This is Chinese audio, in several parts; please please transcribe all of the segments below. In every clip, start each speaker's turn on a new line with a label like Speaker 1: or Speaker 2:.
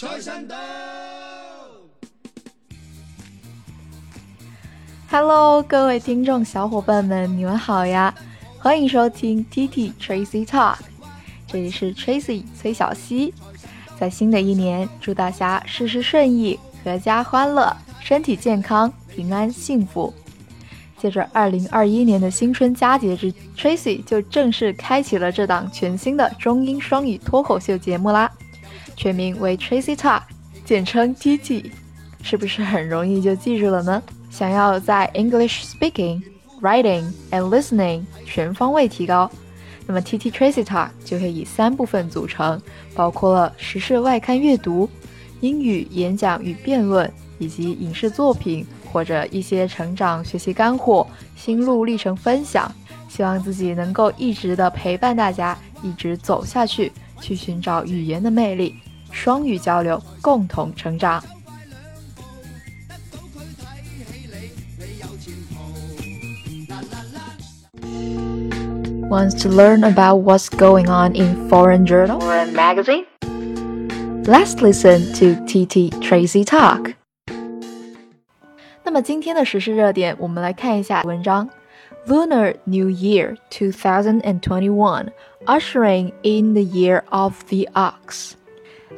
Speaker 1: 财神到
Speaker 2: ！Hello，各位听众小伙伴们，你们好呀！欢迎收听 T T Tracy Talk，这里是 Tracy 崔小溪。在新的一年，祝大家事事顺意，阖家欢乐，身体健康，平安幸福。借着二零二一年的新春佳节之，Tracy 就正式开启了这档全新的中英双语脱口秀节目啦，全名为 Tracy Talk，简称 TT，是不是很容易就记住了呢？想要在 English speaking、writing and listening 全方位提高，那么 TT Tracy Talk 就会以三部分组成，包括了时事外刊阅读、英语演讲与辩论，以及影视作品。或者一些成长学习干货、心路历程分享，希望自己能够一直的陪伴大家，一直走下去，去寻找语言的魅力，双语交流，共同成长。Wants to learn about what's going on in foreign journal or magazine? Let's listen to TT Tracy talk. 那么今天的时事热点，我们来看一下文章。Lunar New Year 2021 ushering in the year of the ox。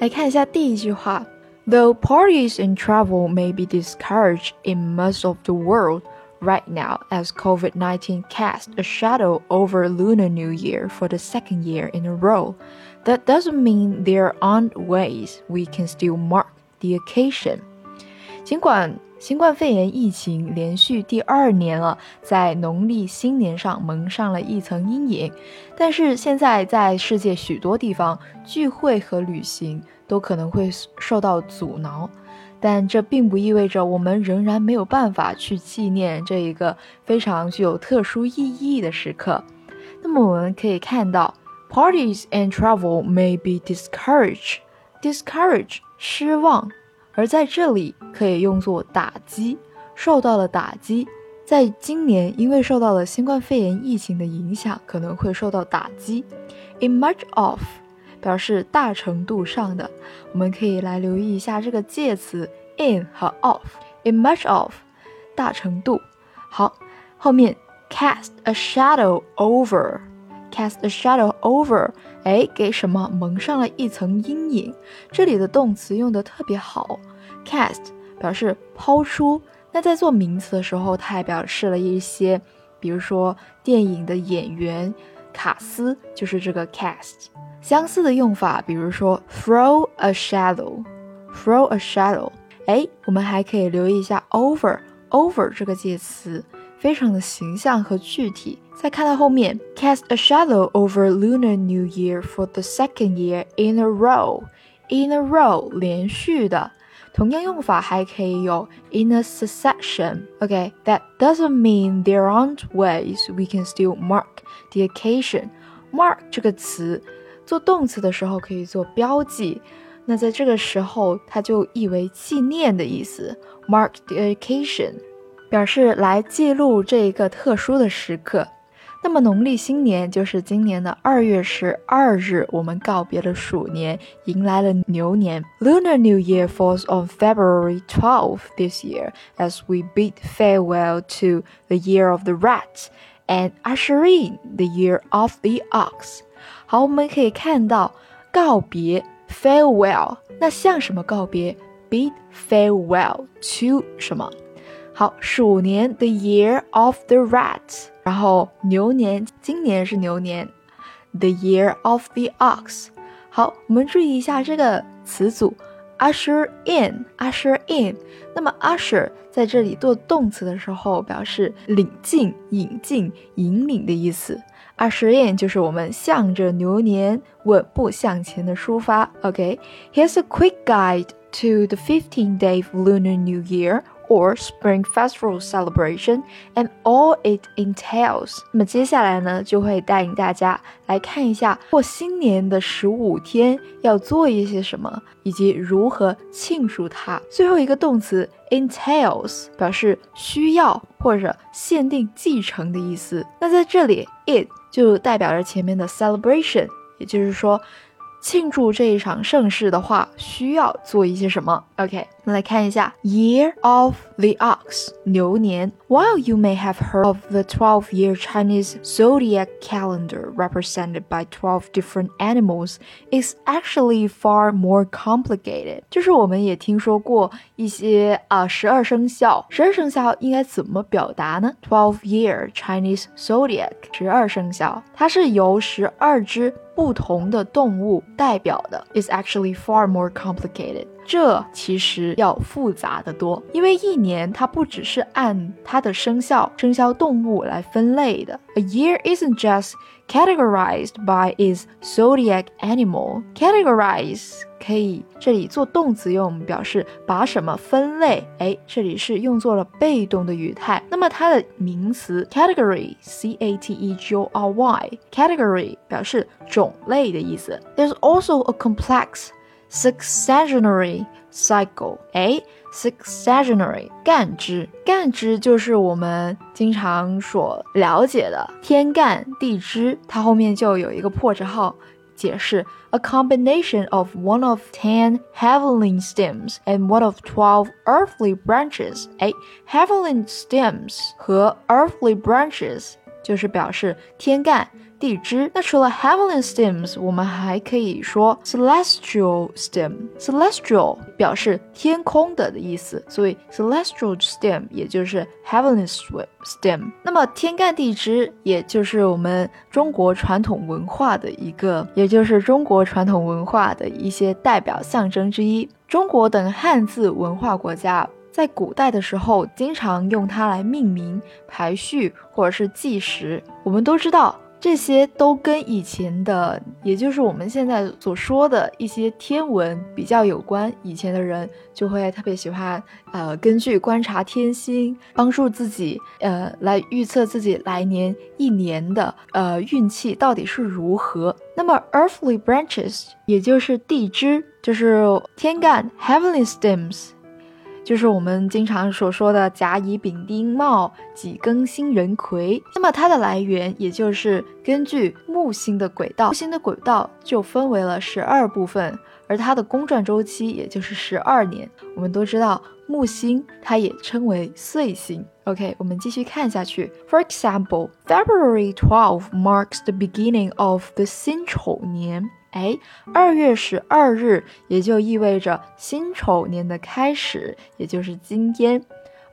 Speaker 2: 来看一下第一句话：Though parties and travel may be discouraged in most of the world right now as COVID-19 casts a shadow over Lunar New Year for the second year in a row, that doesn't mean there aren't ways we can still mark the occasion. 尽管新冠肺炎疫情连续第二年了，在农历新年上蒙上了一层阴影。但是现在在世界许多地方，聚会和旅行都可能会受到阻挠。但这并不意味着我们仍然没有办法去纪念这一个非常具有特殊意义的时刻。那么我们可以看到，parties and travel may be discouraged，discourage 失望。而在这里可以用作打击，受到了打击。在今年，因为受到了新冠肺炎疫情的影响，可能会受到打击。In much of 表示大程度上的，我们可以来留意一下这个介词 in 和 of。In much of 大程度。好，后面 cast a shadow over Cast a shadow over。哎，给什么蒙上了一层阴影？这里的动词用的特别好，cast 表示抛出。那在做名词的时候，它还表示了一些，比如说电影的演员卡斯，就是这个 cast。相似的用法，比如说 throw a shadow，throw a shadow。哎，我们还可以留意一下 over，over 这个介词。非常的形象和具体。再看到后面，cast a shadow over Lunar New Year for the second year in a row。in a row 连续的，同样用法还可以有 in a succession。OK，that doesn't mean there aren't ways we can still mark the occasion。mark 这个词做动词的时候可以做标记，那在这个时候它就意为纪念的意思。mark the occasion。 表示来记录这一个特殊的时刻。那么农历新年就是今年的二月十二日，我们告别了鼠年，迎来了牛年。Lunar New Year falls on February 12th this year, as we bid farewell to the year of the rat and usher in the year of the ox。好，我们可以看到告别 farewell，那向什么告别？bid farewell to 什么？ 好，鼠年 the year of the rat，然后牛年今年是牛年，the year of the ox。好，我们注意一下这个词组 usher in，usher in。那么 usher 在这里做动词的时候，表示领进、引进、引领的意思。usher in 就是我们向着牛年稳步向前的出发。OK，here's a quick guide to the 15-day lunar new year。 or Spring Festival celebration and all it entails。那么接下来呢，就会带领大家来看一下过新年的十五天要做一些什么，以及如何庆祝它。最后一个动词 entails 表示需要或者限定继承的意思。那在这里，it 就代表着前面的 celebration，也就是说。庆祝这一场盛事的话，需要做一些什么？OK，那来看一下 Year of the Ox 牛年。While you may have heard of the 12-year Chinese zodiac calendar represented by 12 different animals, it's actually far more complicated。就是我们也听说过一些啊十二生肖，十二生肖应该怎么表达呢？Twelve-year Chinese zodiac 十二生肖，它是由十二只 不同的动物代表的，is actually far more complicated。这其实要复杂的多，因为一年它不只是按它的生肖、生肖动物来分类的。A year isn't just categorized by its zodiac animal. Categorize 可以这里做动词用，表示把什么分类。哎，这里是用作了被动的语态。那么它的名词 category，c a t e g o r y，category 表示种类的意思。There's also a complex successionary cycle。哎，successionary 干支，干支就是我们经常所了解的天干地支，它后面就有一个破折号。解释 a combination of one of ten heavenly stems and one of twelve earthly branches。哎，heavenly stems 和 earthly branches 就是表示天干 地支。那除了 heavenly stems，我们还可以说 celestial stem。celestial 表示天空的的意思，所以 celestial stem 也就是 heavenly stem。那么天干地支，也就是我们中国传统文化的一个，也就是中国传统文化的一些代表象征之一。中国等汉字文化国家在古代的时候，经常用它来命名、排序或者是计时。我们都知道。这些都跟以前的，也就是我们现在所说的一些天文比较有关。以前的人就会特别喜欢，呃，根据观察天星，帮助自己，呃，来预测自己来年一年的，呃，运气到底是如何。那么，earthly branches，也就是地支，就是天干 heavenly stems。就是我们经常所说的甲乙丙丁卯己庚辛壬癸，那么它的来源也就是根据木星的轨道，木星的轨道就分为了十二部分，而它的公转周期也就是十二年。我们都知道木星它也称为岁星。OK，我们继续看下去。For example, February 12 marks the beginning of the 辛丑年。哎，二月十二日也就意味着辛丑年的开始，也就是今天。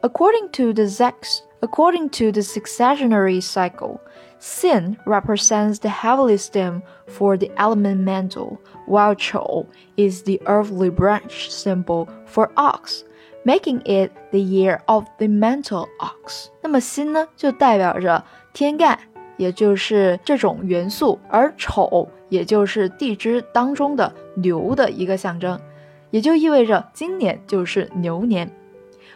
Speaker 2: According to the Zex, according to the successionary cycle, Sin represents the heavenly stem for the element mantle, while Chou is the earthly branch symbol for ox, making it the year of the mantle ox. 那么辛呢，就代表着天干， 也就是这种元素，而丑也就是地支当中的牛的一个象征，也就意味着今年就是牛年。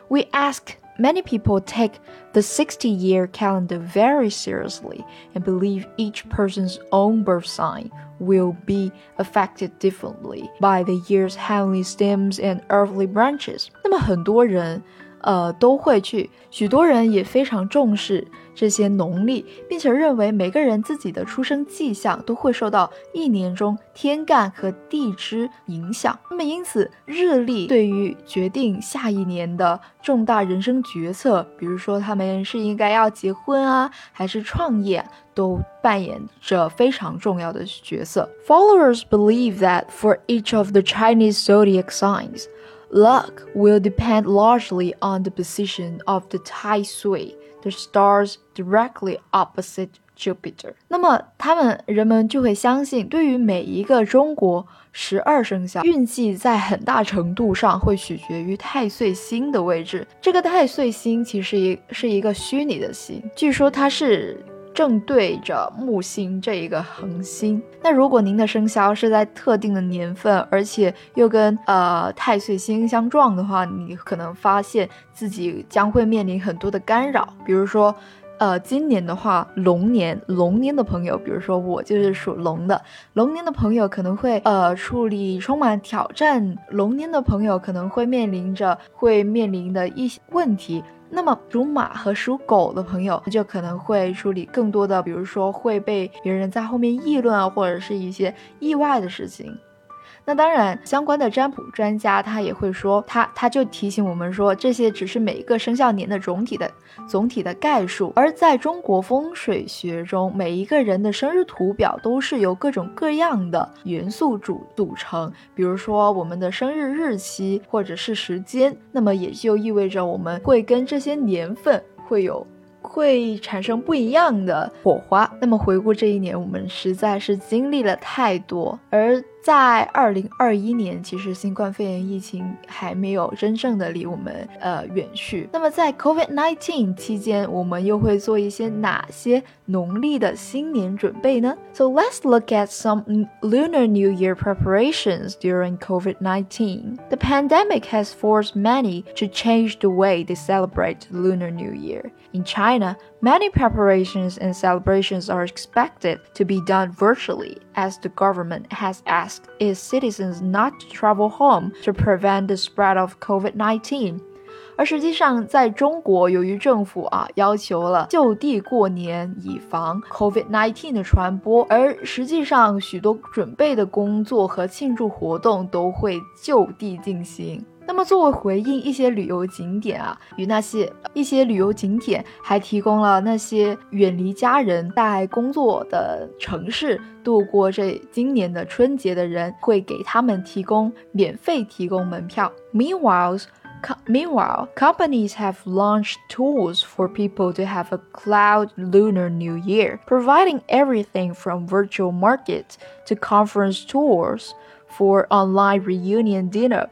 Speaker 2: We ask many people take the 60-year calendar very seriously and believe each person's own birth sign will be affected differently by the year's heavenly stems and earthly branches。那么很多人，呃，都会去，许多人也非常重视。 这些农历，并且认为每个人自己的出生迹象都会受到一年中天干和地支影响。那么，因此日历对于决定下一年的重大人生决策，比如说他们是应该要结婚啊，还是创业，都扮演着非常重要的角色。Followers believe that for each of the Chinese zodiac signs, luck will depend largely on the position of the Tai Sui. The stars directly opposite Jupiter。那么，他们人们就会相信，对于每一个中国十二生肖，运气在很大程度上会取决于太岁星的位置。这个太岁星其实一是一个虚拟的星，据说它是。正对着木星这一个恒星。那如果您的生肖是在特定的年份，而且又跟呃太岁星相撞的话，你可能发现自己将会面临很多的干扰。比如说，呃，今年的话，龙年，龙年的朋友，比如说我就是属龙的，龙年的朋友可能会呃处理充满挑战，龙年的朋友可能会面临着会面临的一些问题。那么属马和属狗的朋友就可能会处理更多的，比如说会被别人在后面议论啊，或者是一些意外的事情。那当然，相关的占卜专家他也会说，他他就提醒我们说，这些只是每一个生肖年的总体的总体的概述。而在中国风水学中，每一个人的生日图表都是由各种各样的元素组组成，比如说我们的生日日期或者是时间，那么也就意味着我们会跟这些年份会有。会产生不一样的火花。那么回顾这一年，我们实在是经历了太多。而在二零二一年，其实新冠肺炎疫情还没有真正的离我们呃远去。那么在 COVID-19 期间，我们又会做一些哪些农历的新年准备呢？So let's look at some Lunar New Year preparations during COVID-19. The pandemic has forced many to change the way they celebrate Lunar New Year. In China, many preparations and celebrations are expected to be done virtually, as the government has asked is citizens not to travel home to prevent the spread of COVID 19. 而实际上，在中国，由于政府啊要求了就地过年，以防 COVID-19 的传播，而实际上许多准备的工作和庆祝活动都会就地进行。那么，作为回应，一些旅游景点啊，与那些一些旅游景点还提供了那些远离家人在工作的城市度过这今年的春节的人，会给他们提供免费提供门票。Meanwhile, meanwhile, companies have launched tools for people to have a cloud lunar new year, providing everything from virtual markets to conference tours for online reunion dinner.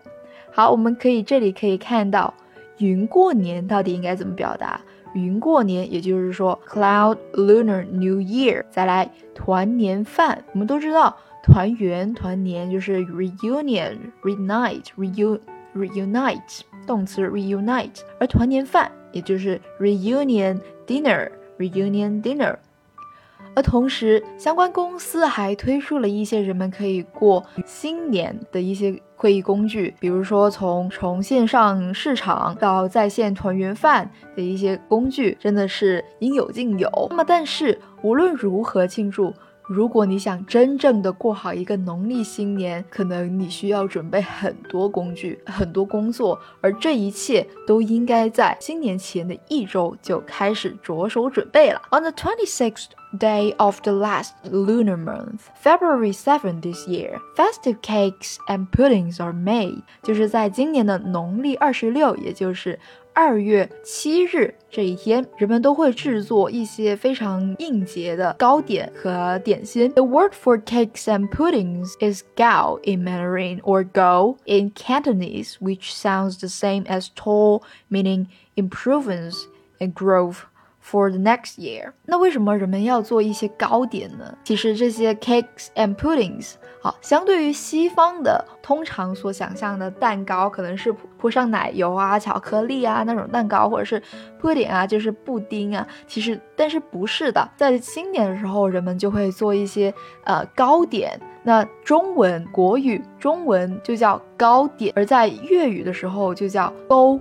Speaker 2: 好，我们可以这里可以看到“云过年”到底应该怎么表达？“云过年”也就是说 “Cloud Lunar New Year”。再来，团年饭，我们都知道团圆、团年就是 reunion、reunite、reun、reunite，动词 reunite，而团年饭也就是 reunion dinner、reunion dinner。而同时，相关公司还推出了一些人们可以过新年的一些会议工具，比如说从从线上市场到在线团圆饭的一些工具，真的是应有尽有。那么，但是无论如何庆祝。如果你想真正的过好一个农历新年，可能你需要准备很多工具、很多工作，而这一切都应该在新年前的一周就开始着手准备了。On the twenty-sixth day of the last lunar month, February 7 this year, festive cakes and puddings are made。就是在今年的农历二十六，也就是二月七日这一天，人们都会制作一些非常应节的糕点和点心。The word for cakes and puddings is gao in Mandarin or go in Cantonese, which sounds the same as tall, meaning improvements and growth. For the next year，那为什么人们要做一些糕点呢？其实这些 cakes and puddings，好，相对于西方的通常所想象的蛋糕，可能是铺上奶油啊、巧克力啊那种蛋糕，或者是 pudding 啊，就是布丁啊。其实，但是不是的，在新年的时候，人们就会做一些呃糕点。那中文国语中文就叫糕点，而在粤语的时候就叫糕。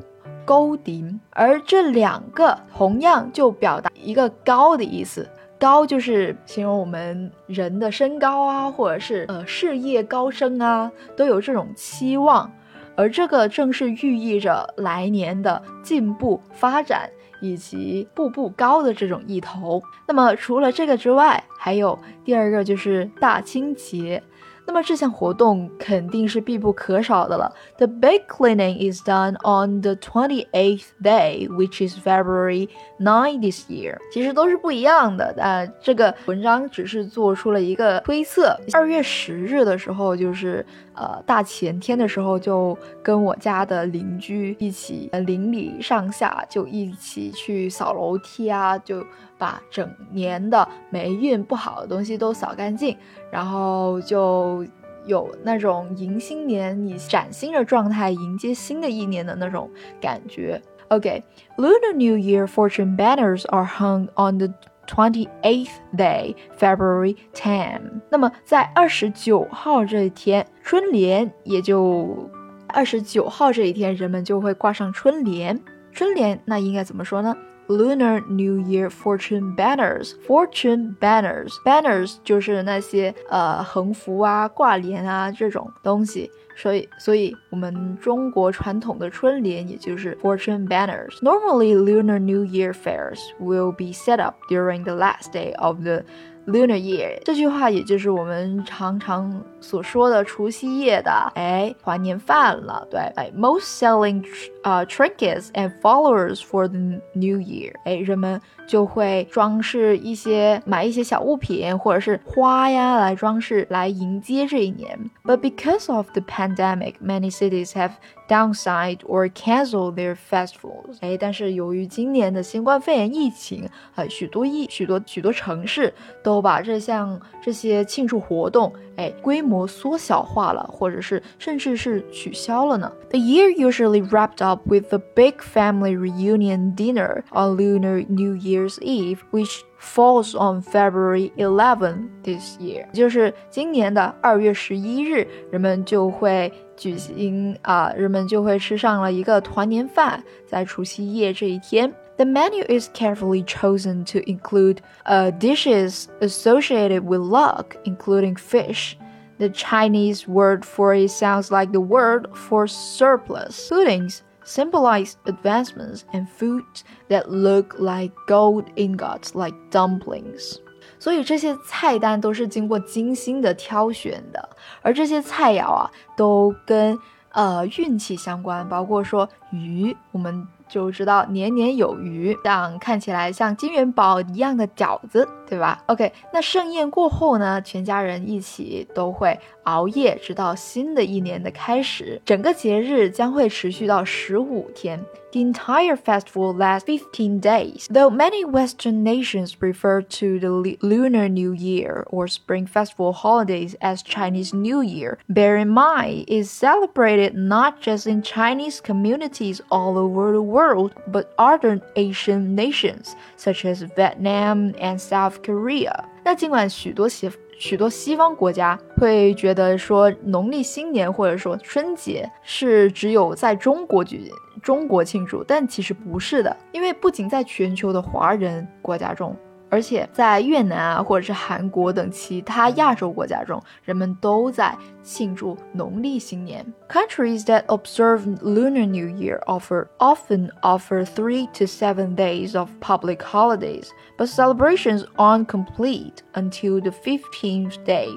Speaker 2: 高顶，而这两个同样就表达一个高的意思。高就是形容我们人的身高啊，或者是呃事业高升啊，都有这种期望。而这个正是寓意着来年的进步发展以及步步高的这种意头。那么除了这个之外，还有第二个就是大清节。那么这项活动肯定是必不可少的了。The big cleaning is done on the twenty-eighth day, which is February nine this year。其实都是不一样的，但这个文章只是做出了一个推测。二月十日的时候，就是呃大前天的时候，就跟我家的邻居一起，呃邻里上下就一起去扫楼梯啊，就。把整年的霉运不好的东西都扫干净，然后就有那种迎新年、以崭新的状态迎接新的一年的那种感觉。OK，Lunar New Year fortune banners are hung on the twenty-eighth day, February ten。那么在二十九号这一天，春联也就二十九号这一天，人们就会挂上春联。春联那应该怎么说呢 ？Lunar New Year fortune banners, fortune banners, banners 就是那些呃横幅啊、挂帘啊这种东西，所以所以我们中国传统的春联也就是 fortune banners. Normally, Lunar New Year fairs will be set up during the last day of the Lunar Year 这句话也就是我们常常所说的除夕夜的，哎，团年饭了。对，哎，most selling 啊 trinkets and followers for the New Year，哎，人们就会装饰一些，买一些小物品或者是花呀来装饰，来迎接这一年。But because of the pandemic, many cities have downside or cancel their festivals。哎，但是由于今年的新冠肺炎疫情，啊，许多疫许多许多城市都把这项这些庆祝活动，哎，规模缩小化了，或者是甚至是取消了呢。The year usually wrapped up with a big family reunion dinner on Lunar New Year's Eve, which falls on February 11 this year，就是今年的二月十一日，人们就会举行啊，人们就会吃上了一个团年饭，在除夕夜这一天。The menu is carefully chosen to include uh, dishes associated with luck, including fish. The Chinese word for it sounds like the word for surplus. Puddings symbolize advancements and foods that look like gold ingots, like dumplings. 所以这些菜单都是经过精心的挑选的，而这些菜肴啊，都跟呃运气相关，包括说鱼，我们就知道年年有余，像看起来像金元宝一样的饺子，对吧？OK，那盛宴过后呢，全家人一起都会熬夜，直到新的一年的开始。整个节日将会持续到十五天。The entire festival lasts 15 days. Though many Western nations refer to the Lunar New Year or Spring Festival holidays as Chinese New Year, bear in mind it's celebrated not just in Chinese communities all over the world, but other Asian nations such as Vietnam and South Korea. 那尽管许多西许多西方国家会觉得说农历新年或者说春节是只有在中国举中国庆祝，但其实不是的，因为不仅在全球的华人国家中。而且在越南啊，或者是韩国等其他亚洲国家中，人们都在庆祝农历新年。Countries that observe Lunar New Year offer often offer three to seven days of public holidays, but celebrations aren't complete until the 15th day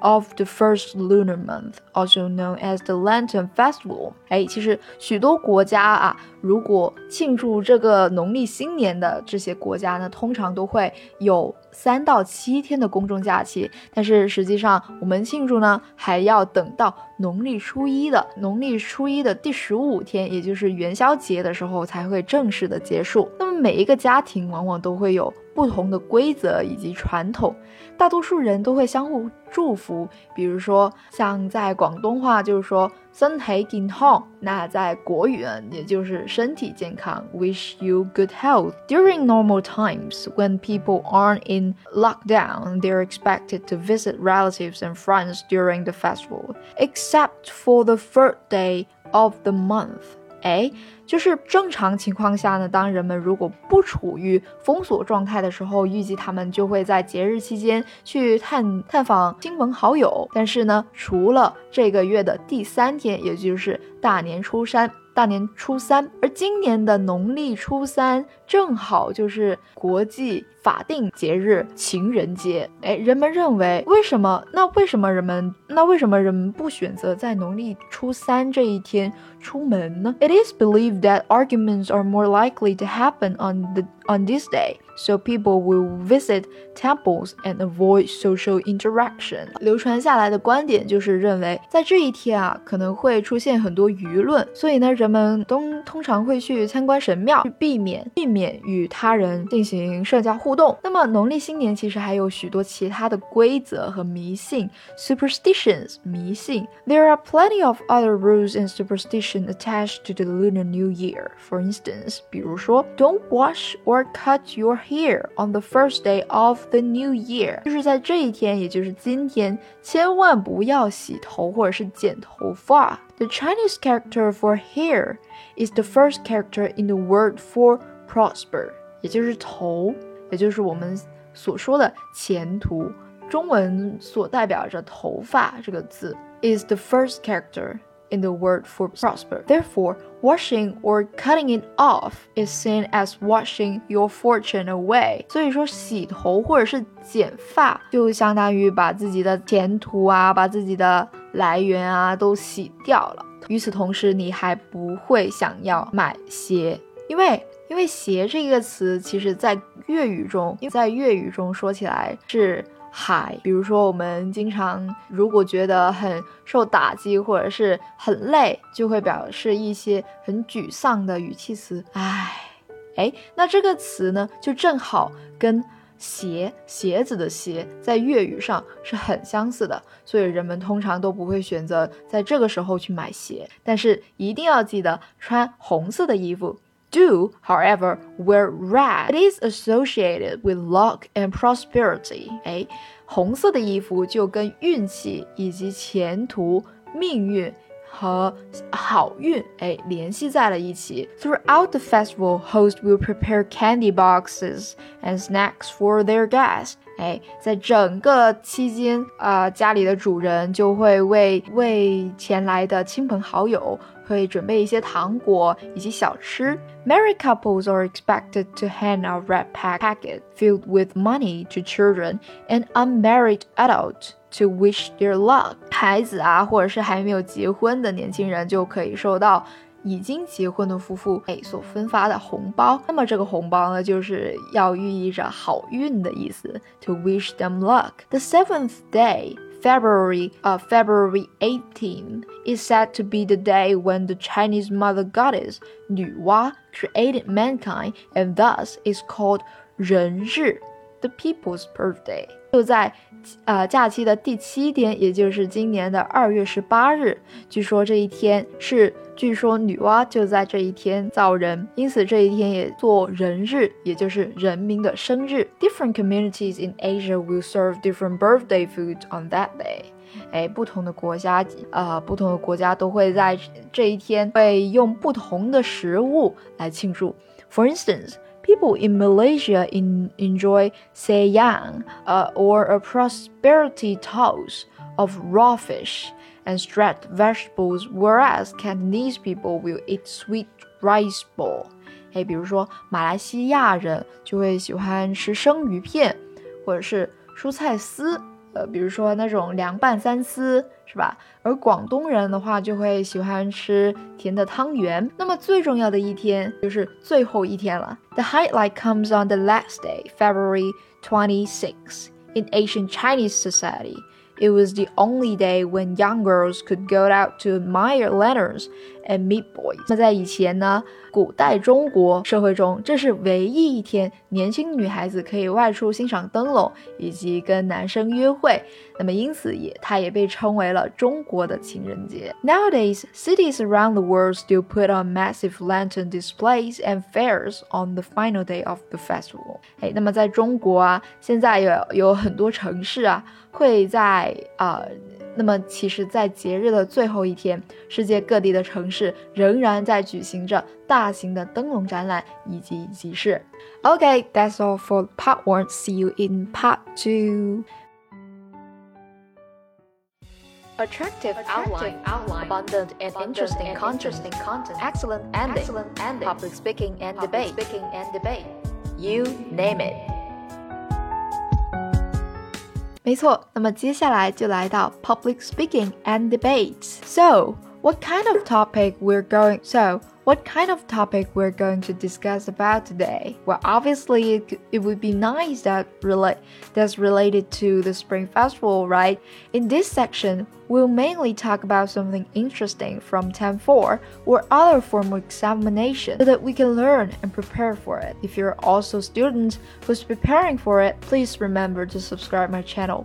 Speaker 2: of the first lunar month, also known as the Lantern Festival。哎，其实许多国家啊，如果庆祝这个农历新年的这些国家呢，通常都会有三到七天的公众假期。但是实际上，我们庆祝呢，还要等到农历初一的农历初一的第十五天，也就是元宵节的时候，才会正式的结束。那么每一个家庭往往都会有不同的规则以及传统，大多数人都会相互祝福。比如说，像在广东话就是说“身体健康”，那在国语呢，也就是“身体健康 ”，wish you good health. During normal times, when people aren't in lockdown, they're expected to visit relatives and friends during the festival, except for the third day of the month. 哎，就是正常情况下呢，当人们如果不处于封锁状态的时候，预计他们就会在节日期间去探探访亲朋好友。但是呢，除了这个月的第三天，也就是大年初三。大年初三，而今年的农历初三正好就是国际法定节日情人节。哎，人们认为，为什么？那为什么人们？那为什么人们不选择在农历初三这一天出门呢？It is believed that arguments are more likely to happen on the on this day, so people will visit temples and avoid social interaction. 流传下来的观点就是认为，在这一天啊，可能会出现很多舆论，所以呢，人们都通常会去参观神庙，去避免避免与他人进行社交互动。那么农历新年其实还有许多其他的规则和迷信 （superstitions） 迷信。There are plenty of other rules and superstition attached to the Lunar New Year. For instance，比如说，don't wash or or cut your hair on the first day of the new year，就是在这一天，也就是今天，千万不要洗头或者是剪头发。The Chinese character for hair is the first character in the word for prosper，也就是头，也就是我们所说的前途。中文所代表着头发这个字 is the first character in the word for prosper. Therefore, washing or cutting it off is seen as washing your fortune away. 所以说，洗头或者是剪发，就相当于把自己的前途啊，把自己的来源啊都洗掉了。与此同时，你还不会想要买鞋，因为因为鞋这个词，其实在粤语中，在粤语中说起来是。海，比如说我们经常如果觉得很受打击或者是很累，就会表示一些很沮丧的语气词。唉，哎，那这个词呢，就正好跟鞋鞋子的鞋在粤语上是很相似的，所以人们通常都不会选择在这个时候去买鞋，但是一定要记得穿红色的衣服。Do, however, wear red. It is associated with luck and prosperity. 哎，红色的衣服就跟运气以及前途、命运和好运哎联系在了一起。Throughout the festival, hosts will prepare candy boxes and snacks for their guests. 哎，在整个期间啊，家里的主人就会为为前来的亲朋好友 会准备一些糖果以及小吃。Married couples are expected to hand a red packet filled with money to children and unmarried adults to wish their luck。孩子啊，或者是还没有结婚的年轻人，就可以收到已经结婚的夫妇哎所分发的红包。那么这个红包呢，就是要寓意着好运的意思，to wish them luck。The seventh day. February of uh, February 18 is said to be the day when the Chinese mother goddess Nuwa created mankind and thus is called Ren the people's birthday. 就在呃假期的第七天，也就是今年的二月十八日。据说这一天是，据说女娲就在这一天造人，因此这一天也做人日，也就是人民的生日。Different communities in Asia will serve different birthday food on that day。哎，不同的国家，呃，不同的国家都会在这一天会用不同的食物来庆祝。For instance。People in Malaysia in, enjoy sayang uh, or a prosperity toast of raw fish and stretched vegetables, whereas Cantonese people will eat sweet rice ball. 哎，比如说马来西亚人就会喜欢吃生鱼片，或者是蔬菜丝。 呃，比如说那种凉拌三丝，是吧？而广东人的话就会喜欢吃甜的汤圆。那么最重要的一天就是最后一天了。The highlight comes on the last day, February 26. In ancient Chinese society, it was the only day when young girls could go out to admire lanterns and meet boys。那在以前呢，古代中国社会中，这是唯一一天年轻女孩子可以外出欣赏灯笼以及跟男生约会。那么因此也，它也被称为了中国的情人节。Nowadays, cities around the world still put on massive lantern displays and fairs on the final day of the festival。哎，那么在中国啊，现在有有很多城市啊，会在啊。那么，其实，在节日的最后一天，世界各地的城市仍然在举行着大型的灯笼展览以及集市。Okay, that's all for part one. See you in part two. Attractive, outline, outline, abundant and interesting, content, content, excellent ending, excellent ending, public speaking and debate, speaking and debate. You name it. 没错，那么接下来就来到 public speaking and debates. So, what kind of topic we're going? So, what kind of topic we're going to discuss about today? Well, obviously, it, it would be nice that relate that's related to the Spring Festival, right? In this section, we'll mainly talk about something interesting from Term 4 or other formal examination so that we can learn and prepare for it. If you're also a student who's preparing for it, please remember to subscribe my channel.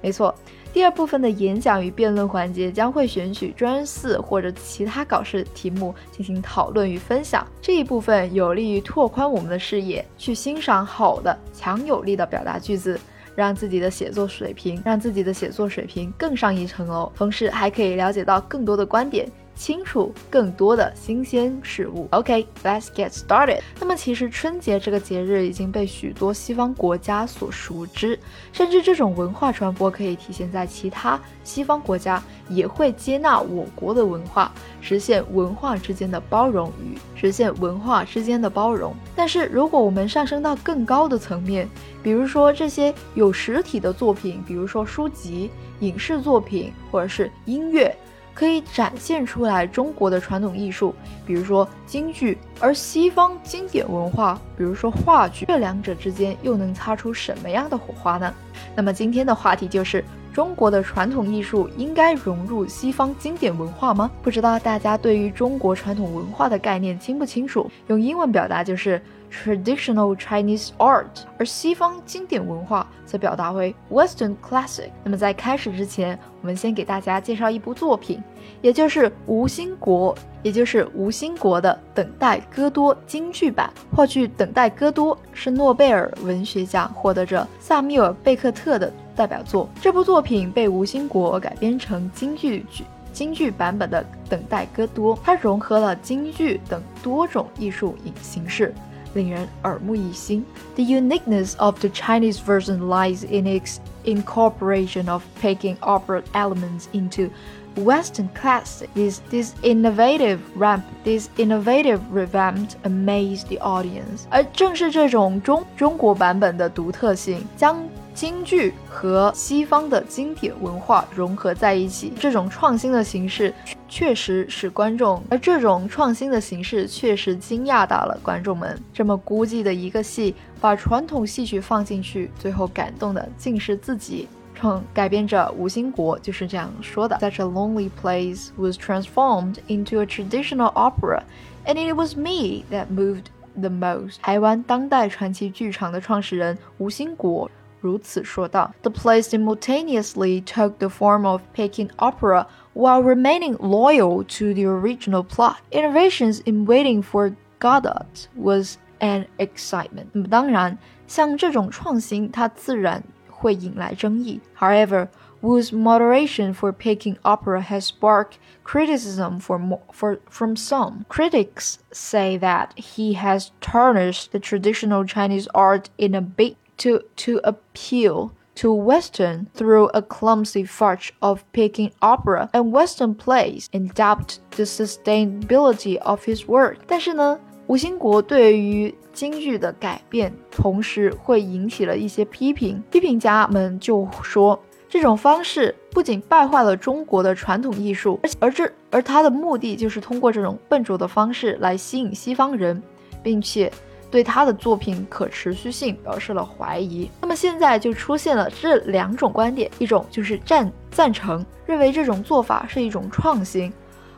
Speaker 2: 没错。第二部分的演讲与辩论环节将会选取专四或者其他考试题目进行讨论与分享。这一部分有利于拓宽我们的视野，去欣赏好的、强有力的表达句子，让自己的写作水平让自己的写作水平更上一层楼。同时，还可以了解到更多的观点。清楚更多的新鲜事物。OK，let's get started。那么，其实春节这个节日已经被许多西方国家所熟知，甚至这种文化传播可以体现在其他西方国家也会接纳我国的文化，实现文化之间的包容与实现文化之间的包容。但是，如果我们上升到更高的层面，比如说这些有实体的作品，比如说书籍、影视作品或者是音乐。可以展现出来中国的传统艺术，比如说京剧，而西方经典文化，比如说话剧，这两者之间又能擦出什么样的火花呢？那么今天的话题就是中国的传统艺术应该融入西方经典文化吗？不知道大家对于中国传统文化的概念清不清楚？用英文表达就是。Traditional Chinese art，而西方经典文化则表达为 Western classic。那么在开始之前，我们先给大家介绍一部作品，也就是吴兴国，也就是吴兴国的《等待戈多》京剧版。话剧《等待戈多》是诺贝尔文学奖获得者萨缪尔·贝克特的代表作。这部作品被吴兴国改编成京剧剧京剧版本的《等待戈多》，它融合了京剧等多种艺术形式。令人耳目一新。The uniqueness of the Chinese version lies in its incorporation of Peking opera elements into Western classic. This this innovative ramp, this innovative revamp amazed the audience. 而正是这种中中国版本的独特性，将 京剧和西方的经典文化融合在一起，这种创新的形式确实使观众，而这种创新的形式确实惊讶到了观众们。这么孤寂的一个戏，把传统戏曲放进去，最后感动的竟是自己。创改编者吴兴国就是这样说的：“Such a lonely place was transformed into a traditional opera, and it was me that moved the most。”台湾当代传奇剧场的创始人吴兴国。如此说道：“The play simultaneously took the form of Peking opera while remaining loyal to the original plot. Innovations in waiting for Godot was an excitement。”那么当然，像这种创新，它自然会引来争议。However, Wu's moderation for Peking opera has sparked criticism for, for, from some. Critics say that he has tarnished the traditional Chinese art in a bid to, to appeal to Western through a clumsy farce of Peking opera and Western plays and doubt the sustainability of his work. 但是呢，吴兴国对于京剧的改变，同时会引起了一些批评。批评家们就说，这种方式不仅败坏了中国的传统艺术，而而这而他的目的就是通过这种笨拙的方式来吸引西方人，并且。对他的作品可持续性表示了怀疑。那么现在就出现了这两种观点：一种就是赞赞成，认为这种做法是一种创新；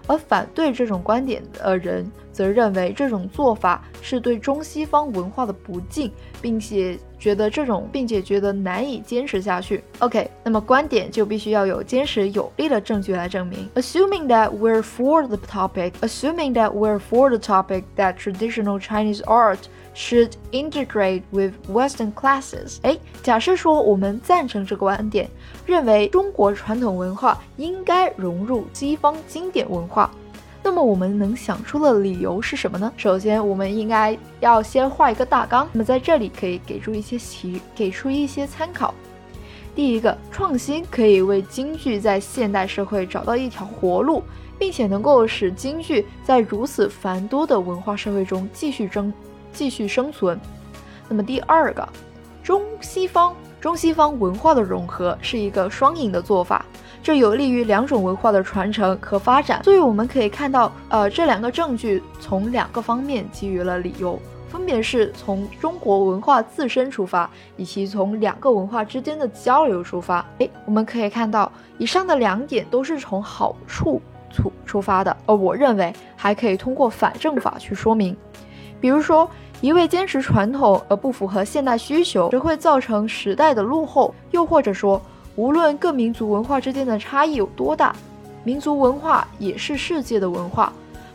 Speaker 2: 而反对这种观点的人则认为这种做法是对中西方文化的不敬，并且觉得这种，并且觉得难以坚持下去。OK，那么观点就必须要有坚实有力的证据来证明。Assuming that we're for the topic, assuming that we're for the topic that traditional Chinese art should integrate with Western classes。哎，假设说我们赞成这个观点，认为中国传统文化应该融入西方经典文化，那么我们能想出的理由是什么呢？首先，我们应该要先画一个大纲。那么在这里可以给出一些题，给出一些参考。第一个，创新可以为京剧在现代社会找到一条活路，并且能够使京剧在如此繁多的文化社会中继续争。继续生存。那么第二个，中西方中西方文化的融合是一个双赢的做法，这有利于两种文化的传承和发展。所以我们可以看到，呃，这两个证据从两个方面给予了理由，分别是从中国文化自身出发，以及从两个文化之间的交流出发。诶，我们可以看到，以上的两点都是从好处出出发的，而我认为还可以通过反证法去说明，比如说。一味坚持传统而不符合现代需求，只会造成时代的落后；又或者说，无论各民族文化之间的差异有多大，民族文化也是世界的文化。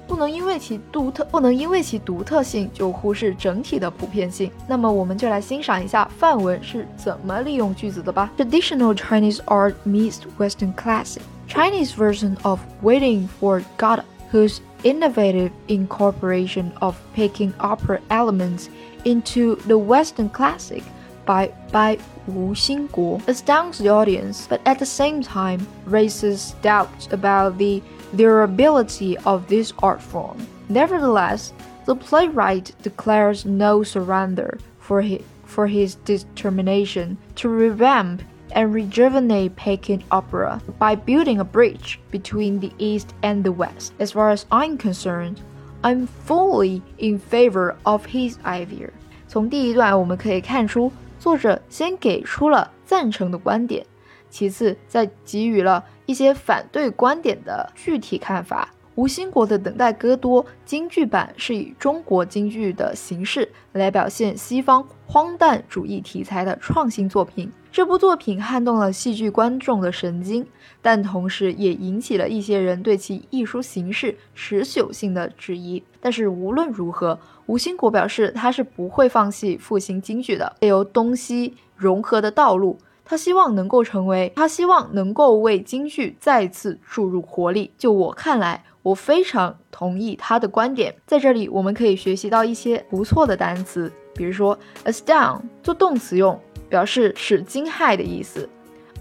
Speaker 2: 不能因为其独特，不能因为其独特性就忽视整体的普遍性。那么，我们就来欣赏一下范文是怎么利用句子的吧。Traditional Chinese art meets Western classic. Chinese version of Waiting for God, whose innovative incorporation of Peking opera elements into the Western classic by by Wu Xingguo astounds the audience, but at the same time raises doubts about the durability of this art form. Nevertheless, the playwright declares no surrender for his, for his determination to revamp and rejuvenate Peking opera by building a bridge between the East and the West. As far as I'm concerned, I'm fully in favor of his idea. 从第一段我们可以看出，作者先给出了赞成的观点，其次再给予了一些反对观点的具体看法。 吴兴国的《等待戈多》京剧版是以中国京剧的形式来表现西方荒诞主义题材的创新作品。这部作品撼动了戏剧观众的神经，但同时也引起了一些人对其艺术形式持久性的质疑。但是无论如何，吴兴国表示他是不会放弃复兴京剧的，由东西融合的道路。他希望能够成为，他希望能够为京剧再次注入活力。就我看来，我非常同意他的观点。在这里，我们可以学习到一些不错的单词，比如说 astound 做动词用，表示使惊骇的意思。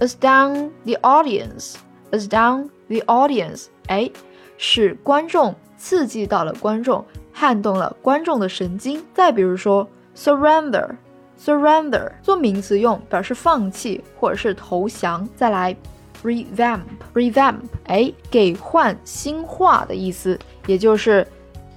Speaker 2: astound the audience，astound the audience，哎，使观众刺激到了观众，撼动了观众的神经。再比如说 surrender。surrender 做名词用，表示放弃或者是投降。再来，revamp，revamp，哎，给换新化的意思，也就是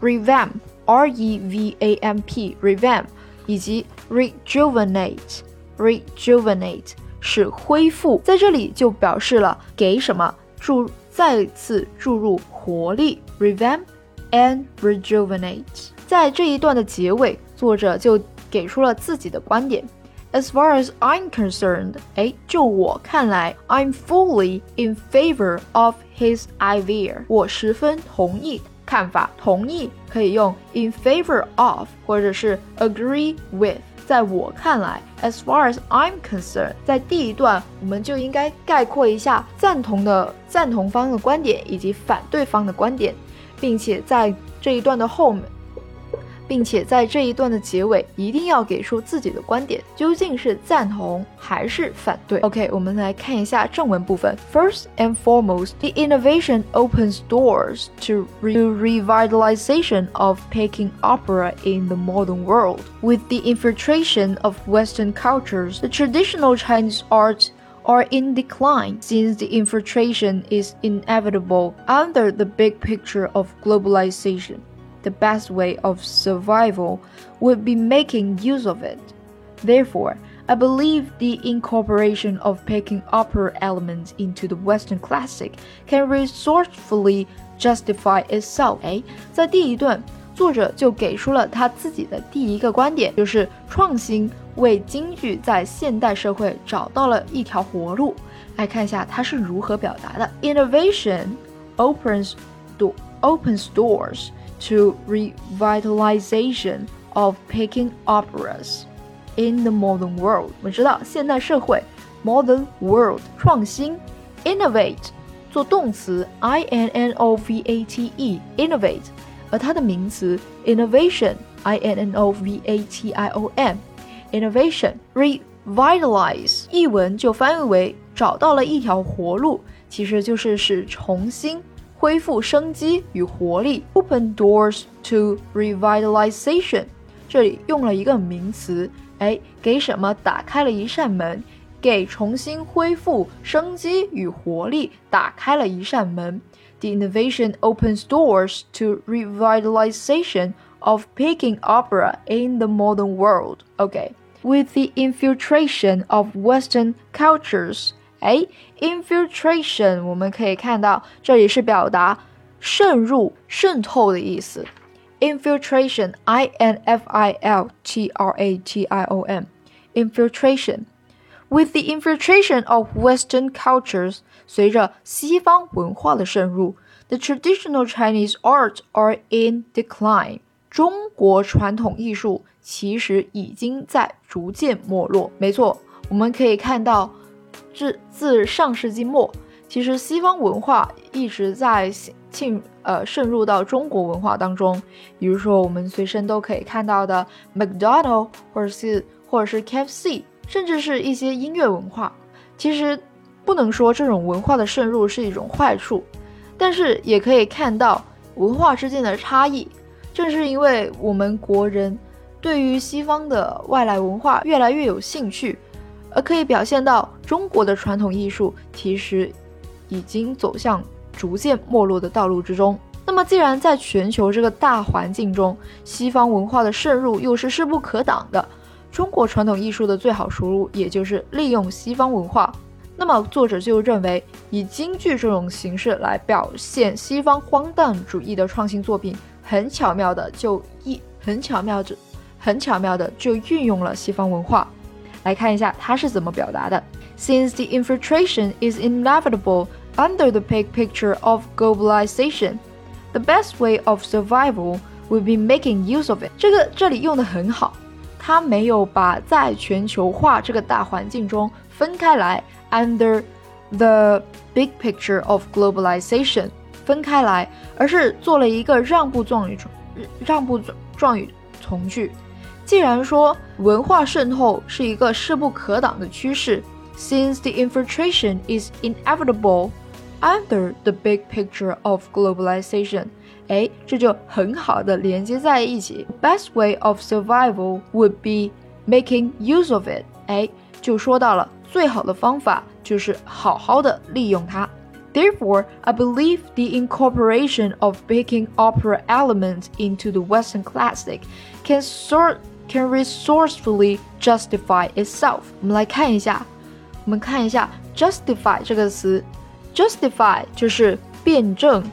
Speaker 2: revamp，r e v a m p，revamp，以及 rejuvenate，rejuvenate 是恢复，在这里就表示了给什么注再次注入活力，revamp and rejuvenate。在这一段的结尾，作者就。给出了自己的观点。As far as I'm concerned，哎，就我看来，I'm fully in favor of his idea。我十分同意看法，同意可以用 in favor of 或者是 agree with。在我看来，as far as I'm concerned，在第一段我们就应该概括一下赞同的赞同方的观点以及反对方的观点，并且在这一段的后面。并且在这一段的结尾一定要给出自己的观点，究竟是赞同还是反对？OK，我们来看一下正文部分。First and foremost, the innovation opens doors to re revitalization of Peking opera in the modern world. With the infiltration of Western cultures, the traditional Chinese art are in decline since the infiltration is inevitable under the big picture of globalization the best way of survival would be making use of it. Therefore, I believe the incorporation of Peking opera elements into the Western classic can resourcefully justify itself. 哎，在第一段，作者就给出了他自己的第一个观点，就是创新为京剧在现代社会找到了一条活路。来看一下他是如何表达的：Innovation opens do opens doors to revitalization of Peking operas in the modern world。我们知道现代社会 modern world 创新 innovate 做动词 i n n o v a t e innovate，而它的名词 innovation i n n o v a t i o n innovation revitalize 译文就翻译为找到了一条活路，其实就是使重新。 恢复生机与活力，open doors to revitalization。这里用了一个名词，哎，给什么打开了一扇门？给重新恢复生机与活力打开了一扇门。The innovation opens doors to revitalization of Peking opera in the modern world. Okay, with the infiltration of Western cultures. 哎，infiltration 我们可以看到，这里是表达渗入、渗透的意思。infiltration，i n f i l t r a t i o n，infiltration。 With the infiltration of Western cultures，随着西方文化的渗入，the traditional Chinese arts are in decline。中国传统艺术其实已经在逐渐没落。没错，我们可以看到， 自自上世纪末，其实西方文化一直在进呃渗入到中国文化当中。比如说，我们随身都可以看到的 McDonald，或者是或者是 KFC。甚至是一些音乐文化，其实不能说这种文化的渗入是一种坏处，但是也可以看到文化之间的差异。正是因为我们国人对于西方的外来文化越来越有兴趣，而可以表现到中国的传统艺术其实已经走向逐渐没落的道路之中。那么，既然在全球这个大环境中，西方文化的渗入又是势不可挡的。中国传统艺术的最好出路，也就是利用西方文化。那么，作者就认为，以京剧这种形式来表现西方荒诞主义的创新作品，很巧妙的就一很巧妙的很巧妙的就运用了西方文化。来看一下它是怎么表达的：Since the infiltration is inevitable under the big picture of globalization, the best way of survival will be making use of it。这个这里用的很好。它没有把在全球化这个大环境中分开来，under the big picture of globalization 分开来，而是做了一个让步状语，让步状语从句。既然说文化渗透是一个势不可挡的趋势，since the infiltration is inevitable under the big picture of globalization。哎，这就很好的连接在一起。Best way of survival would be making use of it。哎，就说到了最好的方法就是好好的利用它。Therefore, I believe the incorporation of baking opera elements into the Western classic can sort can resourcefully justify itself。我们来看一下，我们看一下 justify 这个词，justify 就是辩证。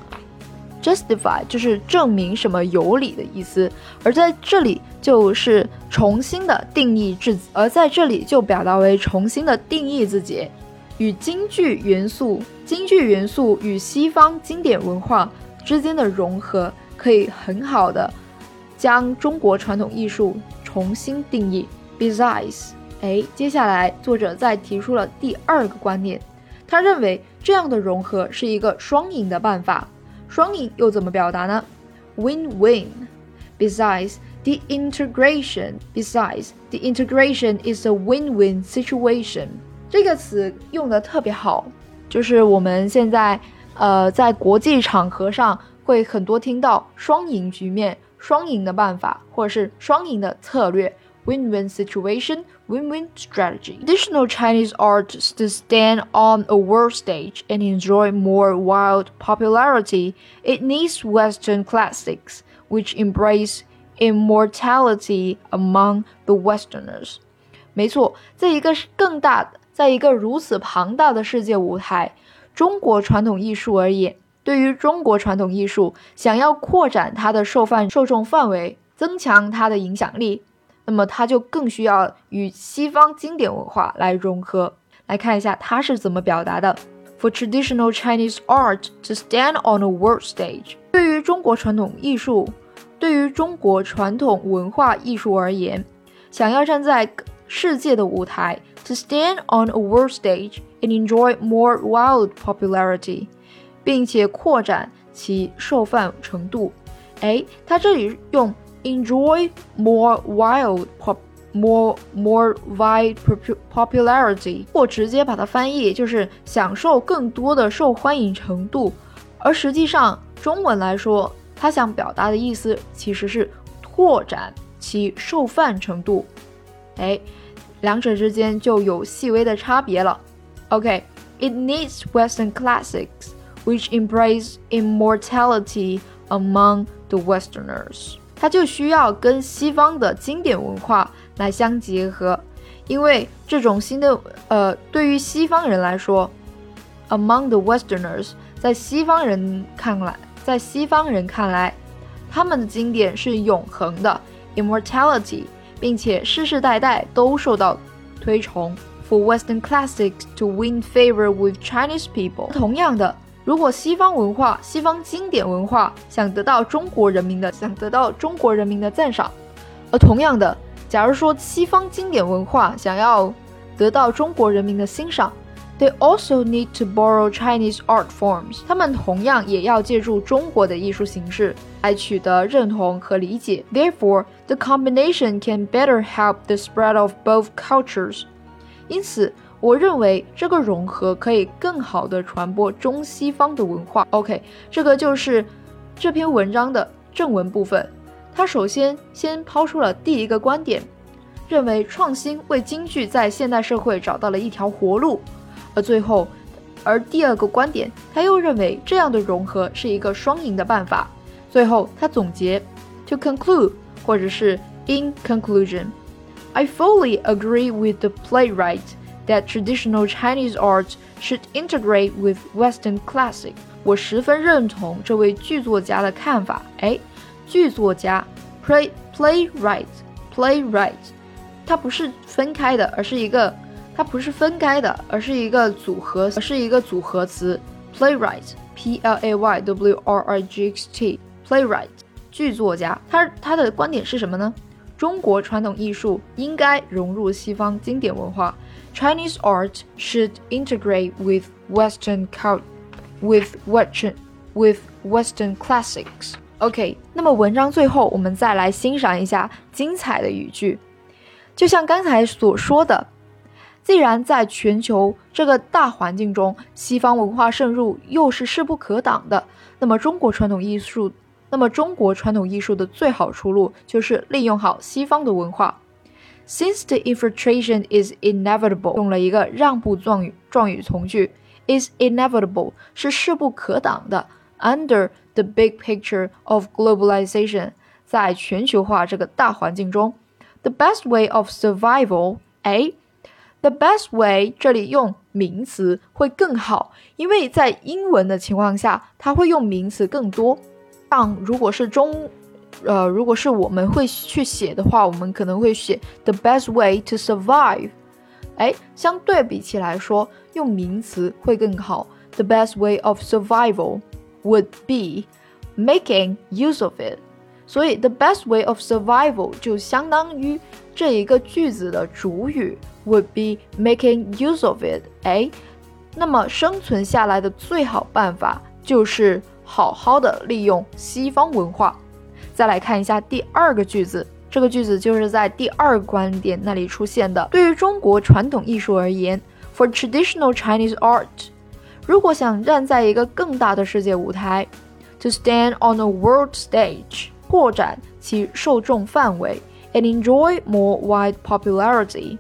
Speaker 2: justify 就是证明什么有理的意思，而在这里就是重新的定义自己，而在这里就表达为重新的定义自己，与京剧元素、京剧元素与西方经典文化之间的融合，可以很好的将中国传统艺术重新定义。Besides，哎，接下来作者再提出了第二个观念，他认为这样的融合是一个双赢的办法。双赢又怎么表达呢？Win-win. Besides the integration, besides the integration is a win-win situation. 这个词用的特别好，就是我们现在呃在国际场合上会很多听到双赢局面、双赢的办法，或者是双赢的策略。win-win situation, win-win strategy. Traditional Chinese art to stand on a world stage and enjoy more wild popularity, it needs Western classics, which embrace immortality among the Westerners. 没错，在一个更大的，在一个如此庞大的世界舞台，中国传统艺术而言， 对于中国传统艺术，想要扩展它的受范受众范围，增强它的影响力，那么它就更需要与西方经典文化来融合。来看一下它是怎么表达的：For traditional Chinese art to stand on a world stage，对于中国传统艺术，对于中国传统文化艺术而言，想要站在世界的舞台，to stand on a world stage and enjoy more wild popularity，并且扩展其受范程度。哎，它这里用。enjoy more wild pop more more wide popularity，或直接把它翻译就是享受更多的受欢迎程度。而实际上，中文来说，它想表达的意思其实是拓展其受范程度。哎，两者之间就有细微的差别了。OK，it needs Western classics which embrace immortality among the Westerners。它就需要跟西方的经典文化来相结合，因为这种新的呃，对于西方人来说，among the Westerners，在西方人看来，在西方人看来，他们的经典是永恒的 immortality，并且世世代代都受到推崇 for Western classics to win favor with Chinese people。同样的， 如果西方文化、西方经典文化想得到中国人民的想得到中国人民的赞赏，而同样的，假如说西方经典文化想要得到中国人民的欣赏，they also need to borrow Chinese art forms。他们同样也要借助中国的艺术形式来取得认同和理解。Therefore, the combination can better help the spread of both cultures。因此，我认为这个融合可以更好的传播中西方的文化。OK，这个就是这篇文章的正文部分。他首先先抛出了第一个观点。认为创新为京剧在现代社会找到了一条活路，而最后，而第二个观点，他又认为这样的融合是一个双赢的办法。最后，他总结，to conclude，或者是 in conclusion，I fully agree with the playwright that traditional Chinese art should integrate with Western classic。我十分认同这位剧作家的看法。哎，剧作家，play playwright，playwright。它不是分开的，而是一个，它不是分开的，而是一个组合，而是一个组合词。playwright，p l a y w r i g h t，playwright，剧作家。他他的观点是什么呢？中国传统艺术应该融入西方经典文化。Chinese art should integrate with Western cult, with Western, with Western classics. OK，那么文章最后我们再来欣赏一下精彩的语句。就像刚才所说的，既然在全球这个大环境中，西方文化渗入又是势不可挡的，那么中国传统艺术，那么中国传统艺术的最好出路就是利用好西方的文化。Since the infiltration is inevitable，用了一个让步状语状语从句，is inevitable 是势不可挡的。Under the big picture of globalization，在全球化这个大环境中。The best way of survival，哎，the best way 这里用名词会更好，因为在英文的情况下，它会用名词更多。像如果是中，呃，如果是我们会去写的话，我们可能会写 the best way to survive。哎，相对比起来说，用名词会更好。The best way of survival would be making use of it。所以，the best way of survival 就相当于这一个句子的主语 would be making use of it。哎，那么生存下来的最好办法就是好好的利用西方文化。再来看一下第二个句子，这个句子就是在第二个观点那里出现的。对于中国传统艺术而言，for traditional Chinese art，如果想站在一个更大的世界舞台，to stand on a world stage。扩展其受众范围，and enjoy more wide popularity，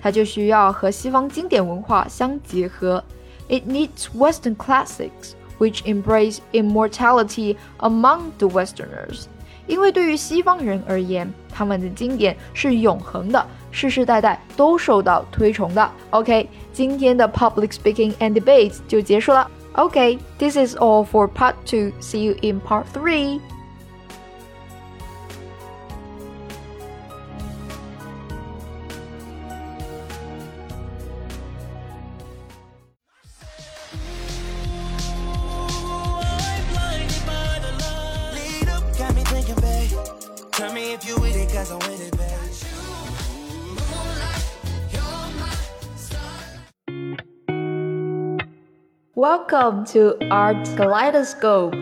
Speaker 2: 它就需要和西方经典文化相结合。It needs Western classics which embrace immortality among the Westerners。 因为对于西方人而言，他们的经典是永恒的，世世代代都受到推崇的。OK，今天的 Public Speaking and Debate 就结束了。OK，this is all for Part Two. See you in Part Three.
Speaker 1: Tell me if you with it, cause I'm with it, babe.
Speaker 2: Welcome to Art Kaleidoscope.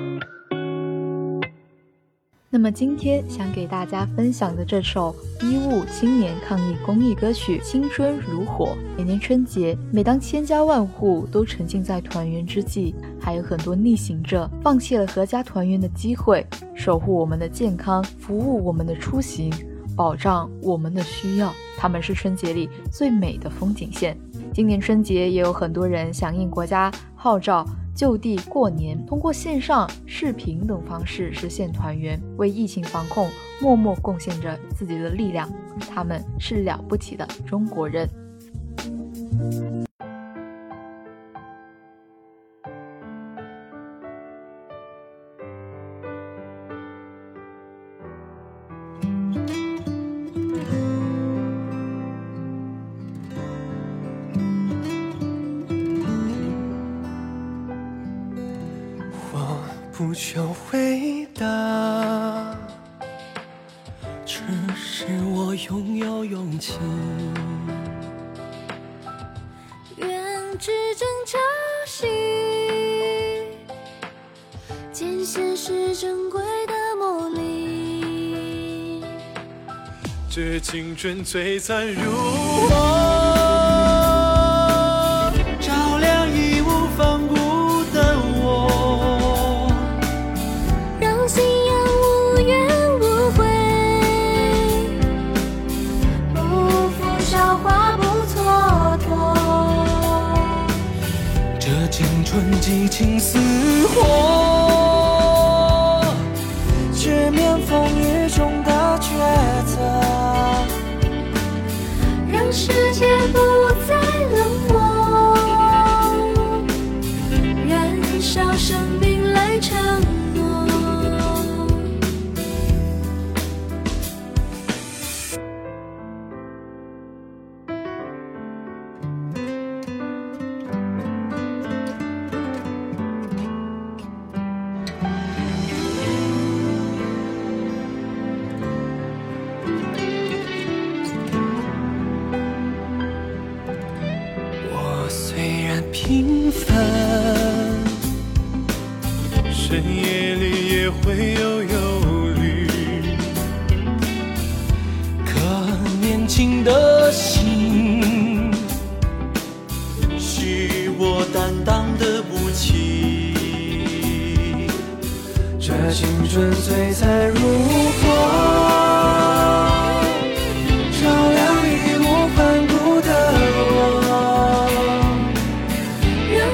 Speaker 2: 那么今天想给大家分享的这首医务青年抗疫公益歌曲《青春如火》。每年春节，每当千家万户都沉浸在团圆之际，还有很多逆行者放弃了阖家团圆的机会，守护我们的健康，服务我们的出行，保障我们的需要。他们是春节里最美的风景线。今年春节也有很多人响应国家号召，就地过年，通过线上、视频等方式实现团圆，为疫情防控默默贡献着自己的力量。他们是了不起的中国人。
Speaker 3: 青春璀璨如
Speaker 4: 我。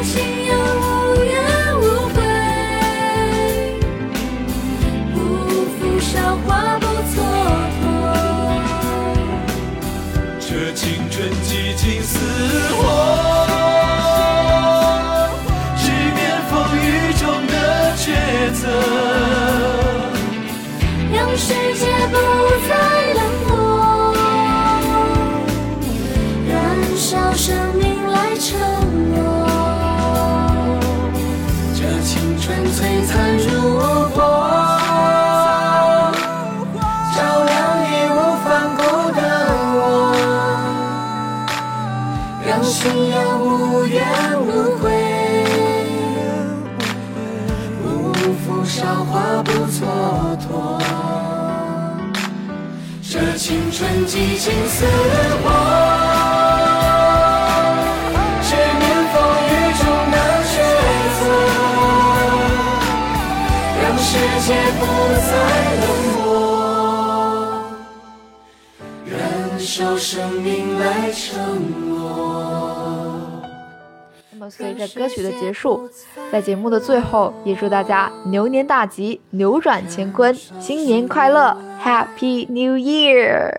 Speaker 4: Dancing 随着歌曲的结束，在节目的最后，也祝大家牛年大吉，扭转乾坤，新年快乐，Happy New Year！